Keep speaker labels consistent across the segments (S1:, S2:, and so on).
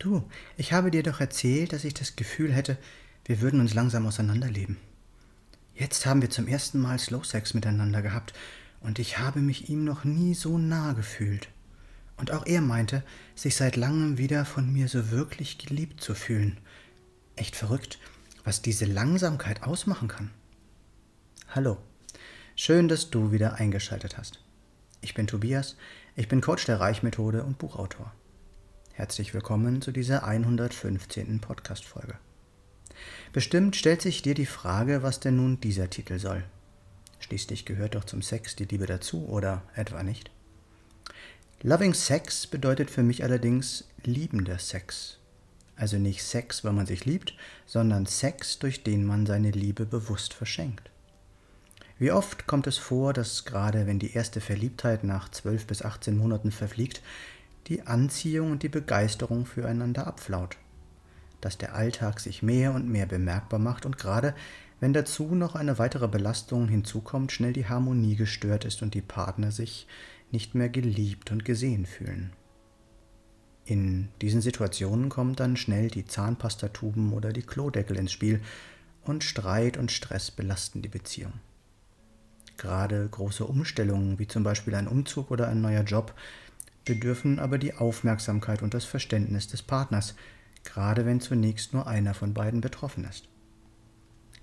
S1: Du, ich habe dir doch erzählt, dass ich das Gefühl hätte, wir würden uns langsam auseinanderleben. Jetzt haben wir zum ersten Mal Slow Sex miteinander gehabt und ich habe mich ihm noch nie so nah gefühlt. Und auch er meinte, sich seit langem wieder von mir so wirklich geliebt zu fühlen. Echt verrückt, was diese Langsamkeit ausmachen kann. Hallo, schön, dass du wieder eingeschaltet hast. Ich bin Tobias, ich bin Coach der Reichmethode und Buchautor. Herzlich willkommen zu dieser 115. Podcast-Folge. Bestimmt stellt sich dir die Frage, was denn nun dieser Titel soll. Schließlich gehört doch zum Sex die Liebe dazu, oder etwa nicht? Loving Sex bedeutet für mich allerdings liebender Sex. Also nicht Sex, weil man sich liebt, sondern Sex, durch den man seine Liebe bewusst verschenkt. Wie oft kommt es vor, dass gerade wenn die erste Verliebtheit nach 12 bis 18 Monaten verfliegt, die Anziehung und die Begeisterung füreinander abflaut. Dass der Alltag sich mehr und mehr bemerkbar macht und gerade wenn dazu noch eine weitere Belastung hinzukommt, schnell die Harmonie gestört ist und die Partner sich nicht mehr geliebt und gesehen fühlen. In diesen Situationen kommen dann schnell die Zahnpastatuben oder die Klodeckel ins Spiel und Streit und Stress belasten die Beziehung. Gerade große Umstellungen, wie zum Beispiel ein Umzug oder ein neuer Job, bedürfen aber die Aufmerksamkeit und das Verständnis des Partners, gerade wenn zunächst nur einer von beiden betroffen ist.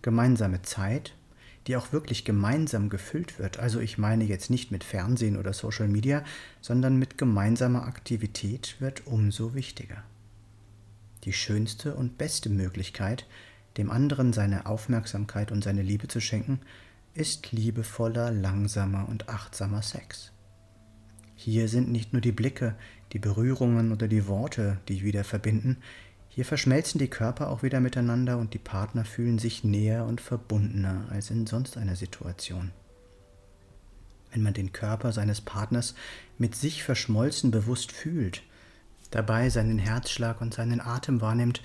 S1: Gemeinsame Zeit, die auch wirklich gemeinsam gefüllt wird, also ich meine jetzt nicht mit Fernsehen oder Social Media, sondern mit gemeinsamer Aktivität, wird umso wichtiger. Die schönste und beste Möglichkeit, dem anderen seine Aufmerksamkeit und seine Liebe zu schenken, ist liebevoller, langsamer und achtsamer Sex. Hier sind nicht nur die Blicke, die Berührungen oder die Worte, die wieder verbinden, hier verschmelzen die Körper auch wieder miteinander und die Partner fühlen sich näher und verbundener als in sonst einer Situation. Wenn man den Körper seines Partners mit sich verschmolzen bewusst fühlt, dabei seinen Herzschlag und seinen Atem wahrnimmt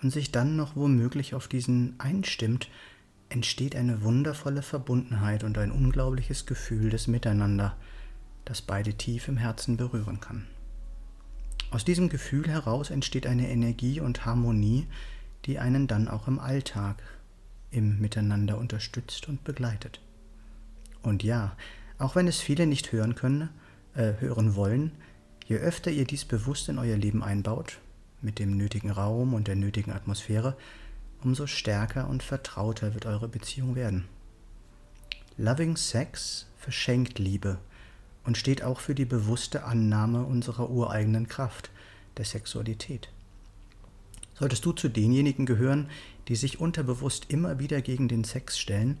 S1: und sich dann noch womöglich auf diesen einstimmt, entsteht eine wundervolle Verbundenheit und ein unglaubliches Gefühl des Miteinander, das beide tief im Herzen berühren kann. Aus diesem Gefühl heraus entsteht eine Energie und Harmonie, die einen dann auch im Alltag, im Miteinander unterstützt und begleitet. Und ja, auch wenn es viele nicht hören können, äh, hören wollen, je öfter ihr dies bewusst in euer Leben einbaut, mit dem nötigen Raum und der nötigen Atmosphäre, umso stärker und vertrauter wird eure Beziehung werden. Loving Sex verschenkt Liebe und steht auch für die bewusste Annahme unserer ureigenen Kraft, der Sexualität. Solltest du zu denjenigen gehören, die sich unterbewusst immer wieder gegen den Sex stellen,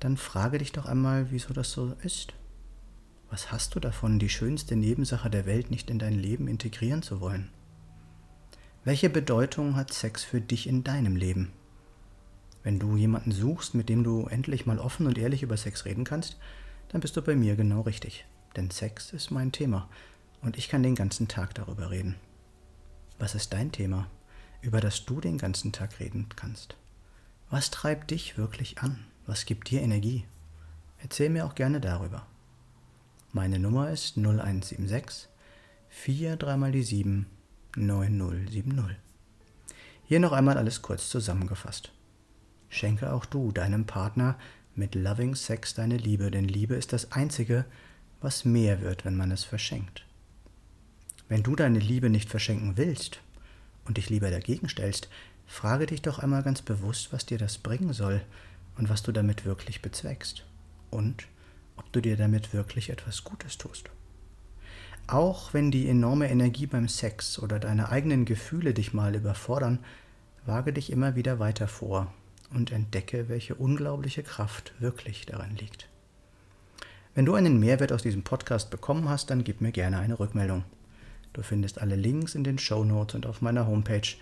S1: dann frage dich doch einmal, wieso das so ist. Was hast du davon, die schönste Nebensache der Welt nicht in dein Leben integrieren zu wollen? Welche Bedeutung hat Sex für dich in deinem Leben? Wenn du jemanden suchst, mit dem du endlich mal offen und ehrlich über Sex reden kannst, dann bist du bei mir genau richtig denn Sex ist mein Thema und ich kann den ganzen Tag darüber reden. Was ist dein Thema, über das du den ganzen Tag reden kannst? Was treibt dich wirklich an? Was gibt dir Energie? Erzähl mir auch gerne darüber. Meine Nummer ist 0176 4 3 mal die 7 9070. Hier noch einmal alles kurz zusammengefasst. Schenke auch du deinem Partner mit Loving Sex deine Liebe, denn Liebe ist das Einzige, was mehr wird, wenn man es verschenkt. Wenn du deine Liebe nicht verschenken willst und dich lieber dagegen stellst, frage dich doch einmal ganz bewusst, was dir das bringen soll und was du damit wirklich bezweckst und ob du dir damit wirklich etwas Gutes tust. Auch wenn die enorme Energie beim Sex oder deine eigenen Gefühle dich mal überfordern, wage dich immer wieder weiter vor und entdecke, welche unglaubliche Kraft wirklich darin liegt. Wenn du einen Mehrwert aus diesem Podcast bekommen hast, dann gib mir gerne eine Rückmeldung. Du findest alle Links in den Show Notes und auf meiner Homepage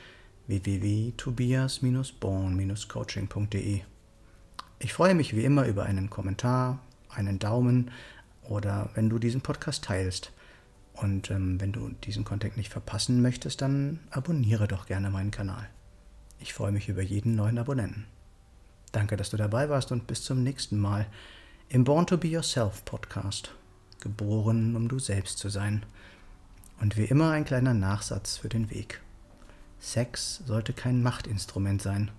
S1: www.tobias-born-coaching.de. Ich freue mich wie immer über einen Kommentar, einen Daumen oder wenn du diesen Podcast teilst. Und ähm, wenn du diesen Content nicht verpassen möchtest, dann abonniere doch gerne meinen Kanal. Ich freue mich über jeden neuen Abonnenten. Danke, dass du dabei warst und bis zum nächsten Mal im Born to Be Yourself Podcast. Geboren, um du selbst zu sein. Und wie immer ein kleiner Nachsatz für den Weg. Sex sollte kein Machtinstrument sein,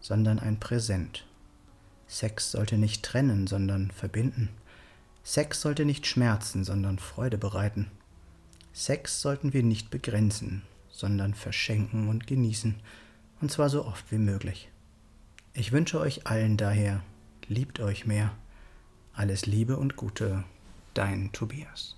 S1: sondern ein Präsent. Sex sollte nicht trennen, sondern verbinden. Sex sollte nicht schmerzen, sondern Freude bereiten. Sex sollten wir nicht begrenzen, sondern verschenken und genießen, und zwar so oft wie möglich. Ich wünsche euch allen daher, liebt euch mehr. Alles Liebe und Gute, dein Tobias.